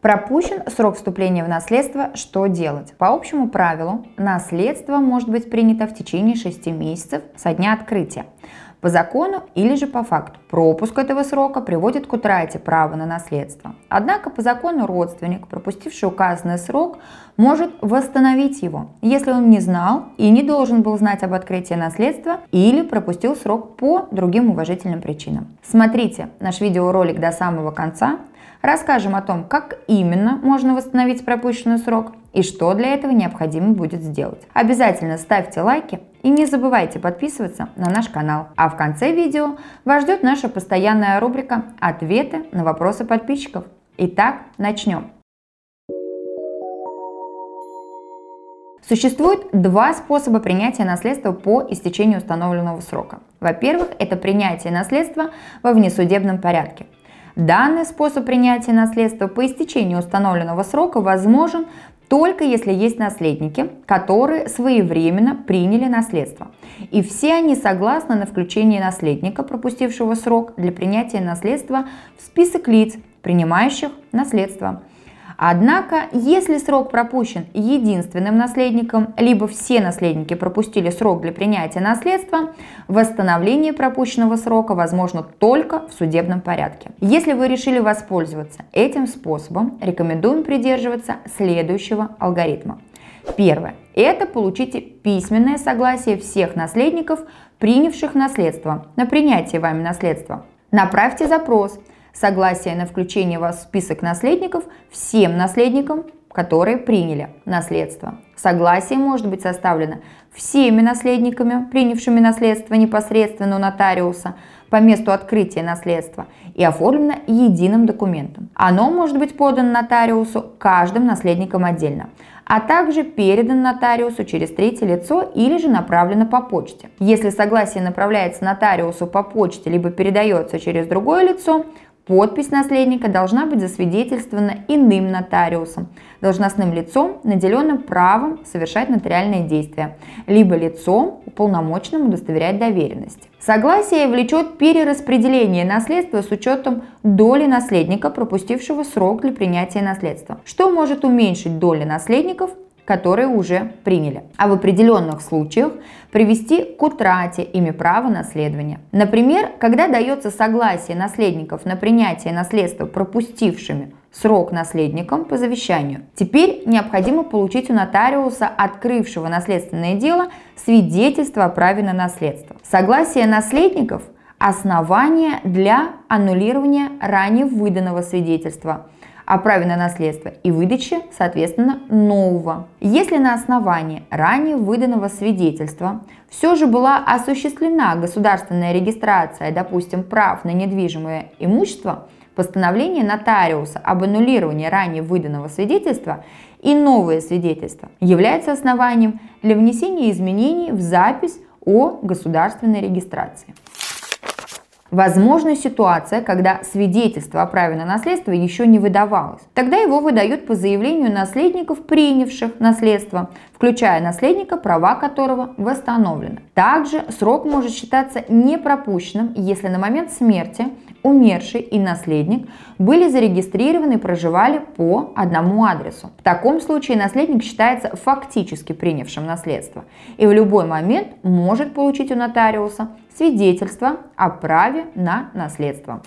Пропущен срок вступления в наследство, что делать? По общему правилу, наследство может быть принято в течение 6 месяцев со дня открытия по закону или же по факту. Пропуск этого срока приводит к утрате права на наследство. Однако по закону родственник, пропустивший указанный срок, может восстановить его, если он не знал и не должен был знать об открытии наследства или пропустил срок по другим уважительным причинам. Смотрите наш видеоролик до самого конца, расскажем о том, как именно можно восстановить пропущенный срок и что для этого необходимо будет сделать. Обязательно ставьте лайки и не забывайте подписываться на наш канал. А в конце видео вас ждет наша постоянная рубрика «Ответы на вопросы подписчиков». Итак, начнем. Существует два способа принятия наследства по истечению установленного срока. Во-первых, это принятие наследства во внесудебном порядке. Данный способ принятия наследства по истечению установленного срока возможен только если есть наследники, которые своевременно приняли наследство. И все они согласны на включение наследника, пропустившего срок для принятия наследства в список лиц, принимающих наследство. Однако, если срок пропущен единственным наследником, либо все наследники пропустили срок для принятия наследства, восстановление пропущенного срока возможно только в судебном порядке. Если вы решили воспользоваться этим способом, рекомендуем придерживаться следующего алгоритма. Первое. Это получите письменное согласие всех наследников, принявших наследство, на принятие вами наследства. Направьте запрос согласие на включение вас в список наследников всем наследникам, которые приняли наследство. Согласие может быть составлено всеми наследниками, принявшими наследство непосредственно у нотариуса по месту открытия наследства и оформлено единым документом. Оно может быть подано нотариусу каждым наследником отдельно а также передан нотариусу через третье лицо или же направлено по почте. Если согласие направляется нотариусу по почте либо передается через другое лицо, Подпись наследника должна быть засвидетельствована иным нотариусом, должностным лицом, наделенным правом совершать нотариальные действия, либо лицом, уполномоченным удостоверять доверенность. Согласие влечет перераспределение наследства с учетом доли наследника, пропустившего срок для принятия наследства, что может уменьшить доли наследников которые уже приняли, а в определенных случаях привести к утрате ими права наследования. Например, когда дается согласие наследников на принятие наследства пропустившими срок наследникам по завещанию. Теперь необходимо получить у нотариуса, открывшего наследственное дело, свидетельство о праве на наследство. Согласие наследников – основание для аннулирования ранее выданного свидетельства – о праве на наследство и выдаче, соответственно, нового. Если на основании ранее выданного свидетельства все же была осуществлена государственная регистрация, допустим, прав на недвижимое имущество, постановление нотариуса об аннулировании ранее выданного свидетельства и новое свидетельство является основанием для внесения изменений в запись о государственной регистрации. Возможна ситуация, когда свидетельство о праве на наследство еще не выдавалось. Тогда его выдают по заявлению наследников, принявших наследство, включая наследника, права которого восстановлены. Также срок может считаться непропущенным, если на момент смерти умерший и наследник были зарегистрированы и проживали по одному адресу. В таком случае наследник считается фактически принявшим наследство и в любой момент может получить у нотариуса свидетельство о праве на наследство.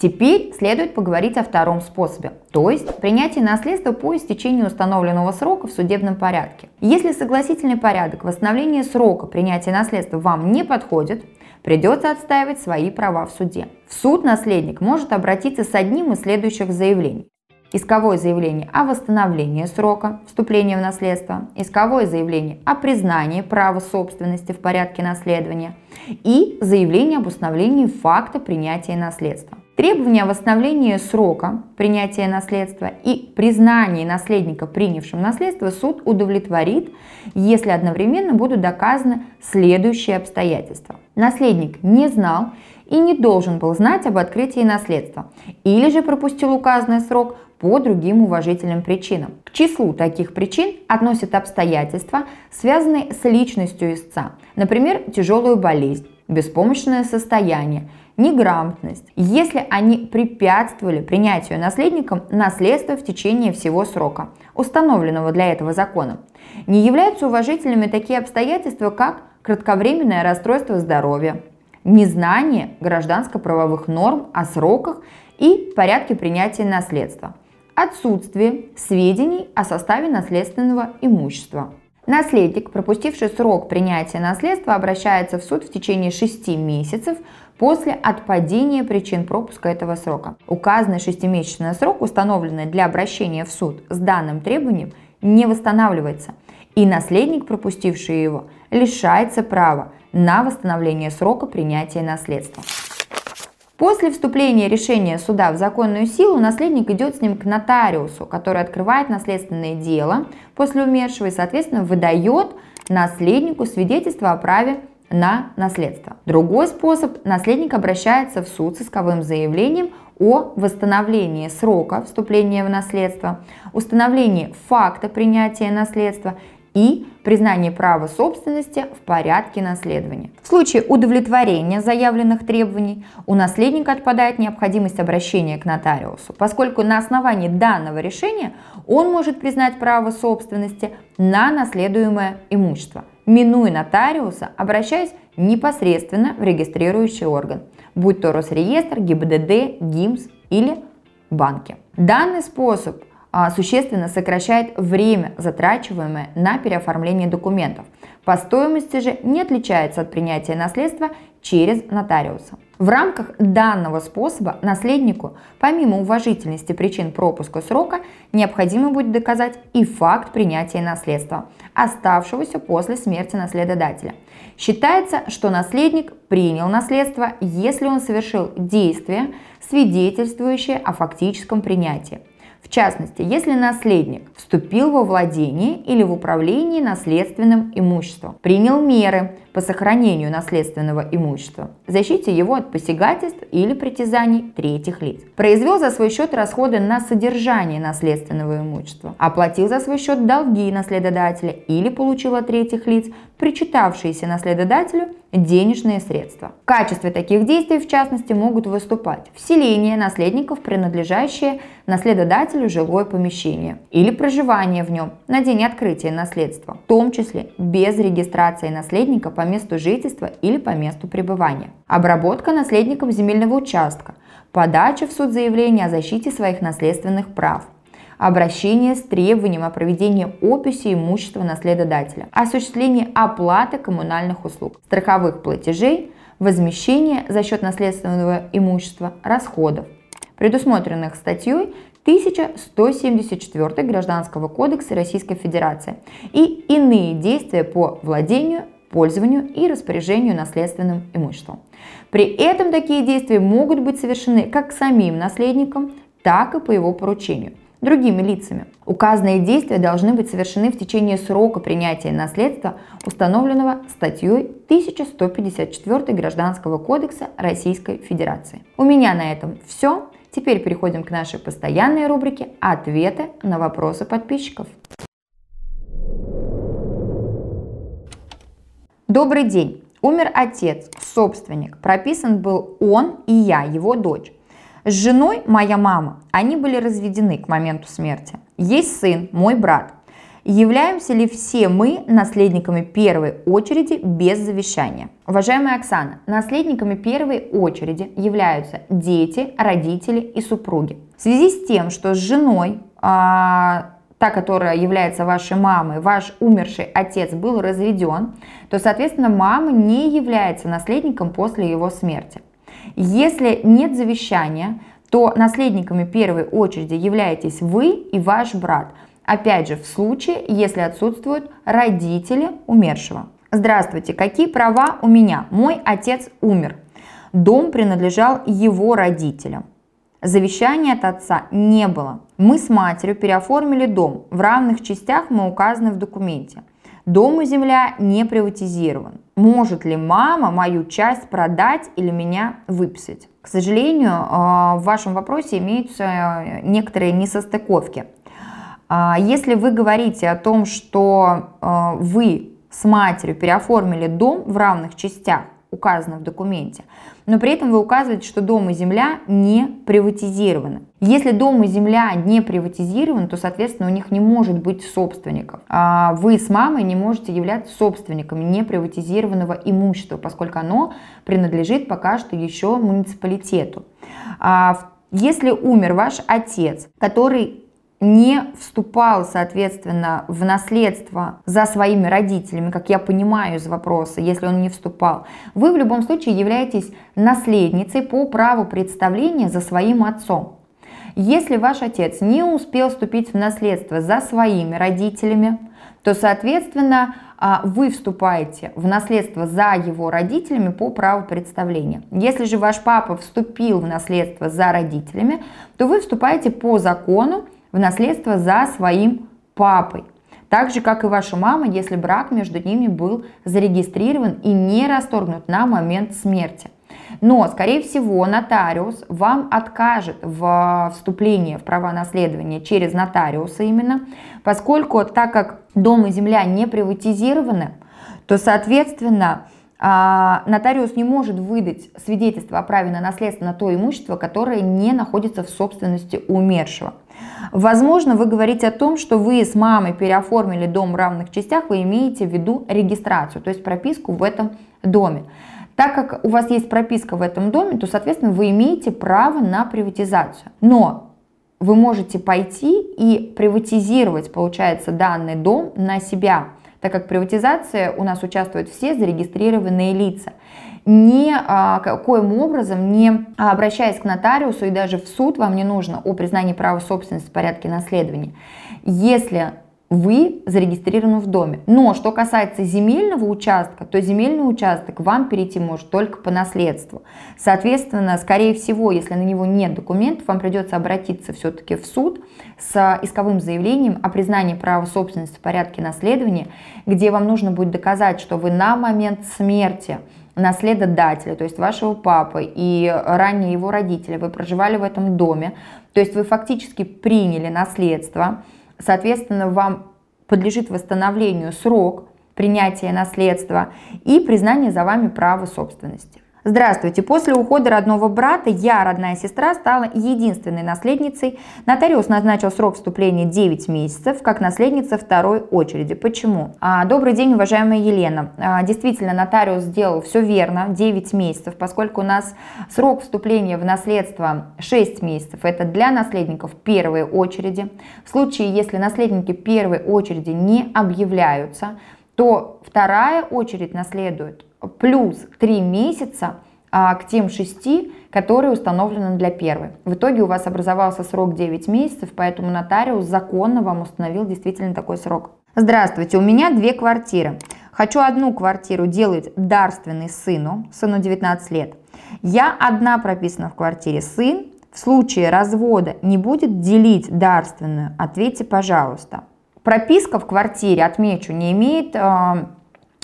Теперь следует поговорить о втором способе, то есть принятие наследства по истечению установленного срока в судебном порядке. Если согласительный порядок восстановления срока принятия наследства вам не подходит, придется отстаивать свои права в суде. В суд наследник может обратиться с одним из следующих заявлений. Исковое заявление о восстановлении срока вступления в наследство, исковое заявление о признании права собственности в порядке наследования и заявление об установлении факта принятия наследства. Требования о восстановлении срока принятия наследства и признании наследника, принявшим наследство, суд удовлетворит, если одновременно будут доказаны следующие обстоятельства. Наследник не знал и не должен был знать об открытии наследства, или же пропустил указанный срок по другим уважительным причинам. К числу таких причин относят обстоятельства, связанные с личностью истца, например, тяжелую болезнь, беспомощное состояние, неграмотность, если они препятствовали принятию наследником наследства в течение всего срока, установленного для этого законом. Не являются уважительными такие обстоятельства, как кратковременное расстройство здоровья, незнание гражданско-правовых норм о сроках и порядке принятия наследства, отсутствие сведений о составе наследственного имущества. Наследник, пропустивший срок принятия наследства, обращается в суд в течение 6 месяцев после отпадения причин пропуска этого срока. Указанный шестимесячный срок, установленный для обращения в суд с данным требованием, не восстанавливается, и наследник, пропустивший его, лишается права на восстановление срока принятия наследства. После вступления решения суда в законную силу наследник идет с ним к нотариусу, который открывает наследственное дело после умершего и, соответственно, выдает наследнику свидетельство о праве на наследство. Другой способ – наследник обращается в суд с исковым заявлением о восстановлении срока вступления в наследство, установлении факта принятия наследства и признание права собственности в порядке наследования. В случае удовлетворения заявленных требований у наследника отпадает необходимость обращения к нотариусу, поскольку на основании данного решения он может признать право собственности на наследуемое имущество, минуя нотариуса, обращаясь непосредственно в регистрирующий орган, будь то Росреестр, ГИБДД, ГИМС или банки. Данный способ существенно сокращает время, затрачиваемое на переоформление документов. По стоимости же не отличается от принятия наследства через нотариуса. В рамках данного способа наследнику, помимо уважительности причин пропуска срока, необходимо будет доказать и факт принятия наследства, оставшегося после смерти наследодателя. Считается, что наследник принял наследство, если он совершил действие, свидетельствующее о фактическом принятии. В частности, если наследник вступил во владение или в управление наследственным имуществом, принял меры по сохранению наследственного имущества, защите его от посягательств или притязаний третьих лиц, произвел за свой счет расходы на содержание наследственного имущества, оплатил за свой счет долги наследодателя или получил от третьих лиц причитавшиеся наследодателю денежные средства. В качестве таких действий, в частности, могут выступать вселение наследников, принадлежащее наследодателю жилое помещение или проживание в нем на день открытия наследства, в том числе без регистрации наследника по месту жительства или по месту пребывания. Обработка наследником земельного участка, подача в суд заявления о защите своих наследственных прав, обращение с требованием о проведении описи имущества наследодателя, осуществление оплаты коммунальных услуг, страховых платежей, возмещение за счет наследственного имущества расходов, предусмотренных статьей 1174 Гражданского кодекса Российской Федерации и иные действия по владению, пользованию и распоряжению наследственным имуществом. При этом такие действия могут быть совершены как самим наследником, так и по его поручению другими лицами. Указанные действия должны быть совершены в течение срока принятия наследства, установленного статьей 1154 Гражданского кодекса Российской Федерации. У меня на этом все. Теперь переходим к нашей постоянной рубрике «Ответы на вопросы подписчиков». Добрый день! Умер отец, собственник. Прописан был он и я, его дочь. С женой, моя мама, они были разведены к моменту смерти. Есть сын, мой брат. Являемся ли все мы наследниками первой очереди без завещания? Уважаемая Оксана, наследниками первой очереди являются дети, родители и супруги. В связи с тем, что с женой, а, та, которая является вашей мамой, ваш умерший отец был разведен, то, соответственно, мама не является наследником после его смерти. Если нет завещания, то наследниками первой очереди являетесь вы и ваш брат. Опять же, в случае, если отсутствуют родители умершего. Здравствуйте, какие права у меня? Мой отец умер. Дом принадлежал его родителям. Завещания от отца не было. Мы с матерью переоформили дом. В равных частях мы указаны в документе. Дом и земля не приватизирован. Может ли мама мою часть продать или меня выписать? К сожалению, э, в вашем вопросе имеются некоторые несостыковки. А, если вы говорите о том, что э, вы с матерью переоформили дом в равных частях, указано в документе, но при этом вы указываете, что дом и земля не приватизированы. Если дом и земля не приватизированы, то, соответственно, у них не может быть собственников. А вы с мамой не можете являться собственниками неприватизированного имущества, поскольку оно принадлежит пока что еще муниципалитету. А если умер ваш отец, который не вступал, соответственно, в наследство за своими родителями, как я понимаю из вопроса, если он не вступал, вы в любом случае являетесь наследницей по праву представления за своим отцом. Если ваш отец не успел вступить в наследство за своими родителями, то, соответственно, а, вы вступаете в наследство за его родителями по праву представления. Если же ваш папа вступил в наследство за родителями, то вы вступаете по закону в наследство за своим папой. Так же, как и ваша мама, если брак между ними был зарегистрирован и не расторгнут на момент смерти. Но, скорее всего, нотариус вам откажет в вступлении в права наследования через нотариуса именно, поскольку так как дом и земля не приватизированы, то, соответственно, а, нотариус не может выдать свидетельство о праве на наследство на то имущество, которое не находится в собственности умершего. Возможно, вы говорите о том, что вы с мамой переоформили дом в равных частях, вы имеете в виду регистрацию, то есть прописку в этом доме. Так как у вас есть прописка в этом доме, то, соответственно, вы имеете право на приватизацию. Но вы можете пойти и приватизировать, получается, данный дом на себя, так как приватизация у нас участвуют все зарегистрированные лица ни а, коим образом не обращаясь к нотариусу и даже в суд вам не нужно о признании права собственности в порядке наследования, если вы зарегистрированы в доме. Но что касается земельного участка, то земельный участок вам перейти может только по наследству. Соответственно, скорее всего, если на него нет документов, вам придется обратиться все-таки в суд с исковым заявлением о признании права собственности в порядке наследования, где вам нужно будет доказать, что вы на момент смерти наследодателя, то есть вашего папы и ранее его родители, вы проживали в этом доме, то есть вы фактически приняли наследство, Соответственно, вам подлежит восстановлению срок принятия наследства и признание за вами права собственности. Здравствуйте! После ухода родного брата я, родная сестра, стала единственной наследницей. Нотариус назначил срок вступления 9 месяцев, как наследница второй очереди. Почему? А, добрый день, уважаемая Елена. А, действительно, нотариус сделал все верно, 9 месяцев, поскольку у нас срок вступления в наследство 6 месяцев. Это для наследников первой очереди. В случае, если наследники первой очереди не объявляются, то вторая очередь наследует плюс 3 месяца а, к тем 6, которые установлены для первой. В итоге у вас образовался срок 9 месяцев, поэтому нотариус законно вам установил действительно такой срок. Здравствуйте, у меня две квартиры. Хочу одну квартиру делать дарственной сыну, сыну 19 лет. Я одна прописана в квартире. Сын в случае развода не будет делить дарственную? Ответьте, пожалуйста. Прописка в квартире, отмечу, не имеет э,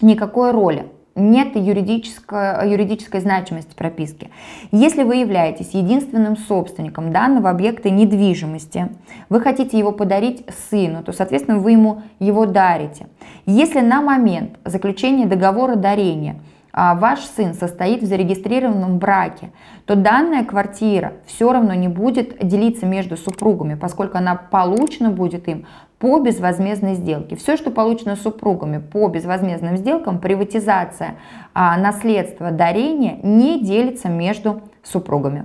никакой роли нет юридической, юридической значимости прописки. Если вы являетесь единственным собственником данного объекта недвижимости, вы хотите его подарить сыну, то, соответственно, вы ему его дарите. Если на момент заключения договора дарения ваш сын состоит в зарегистрированном браке, то данная квартира все равно не будет делиться между супругами, поскольку она получена будет им по безвозмездной сделке. Все, что получено супругами по безвозмездным сделкам, приватизация, а, наследство, дарение не делится между супругами.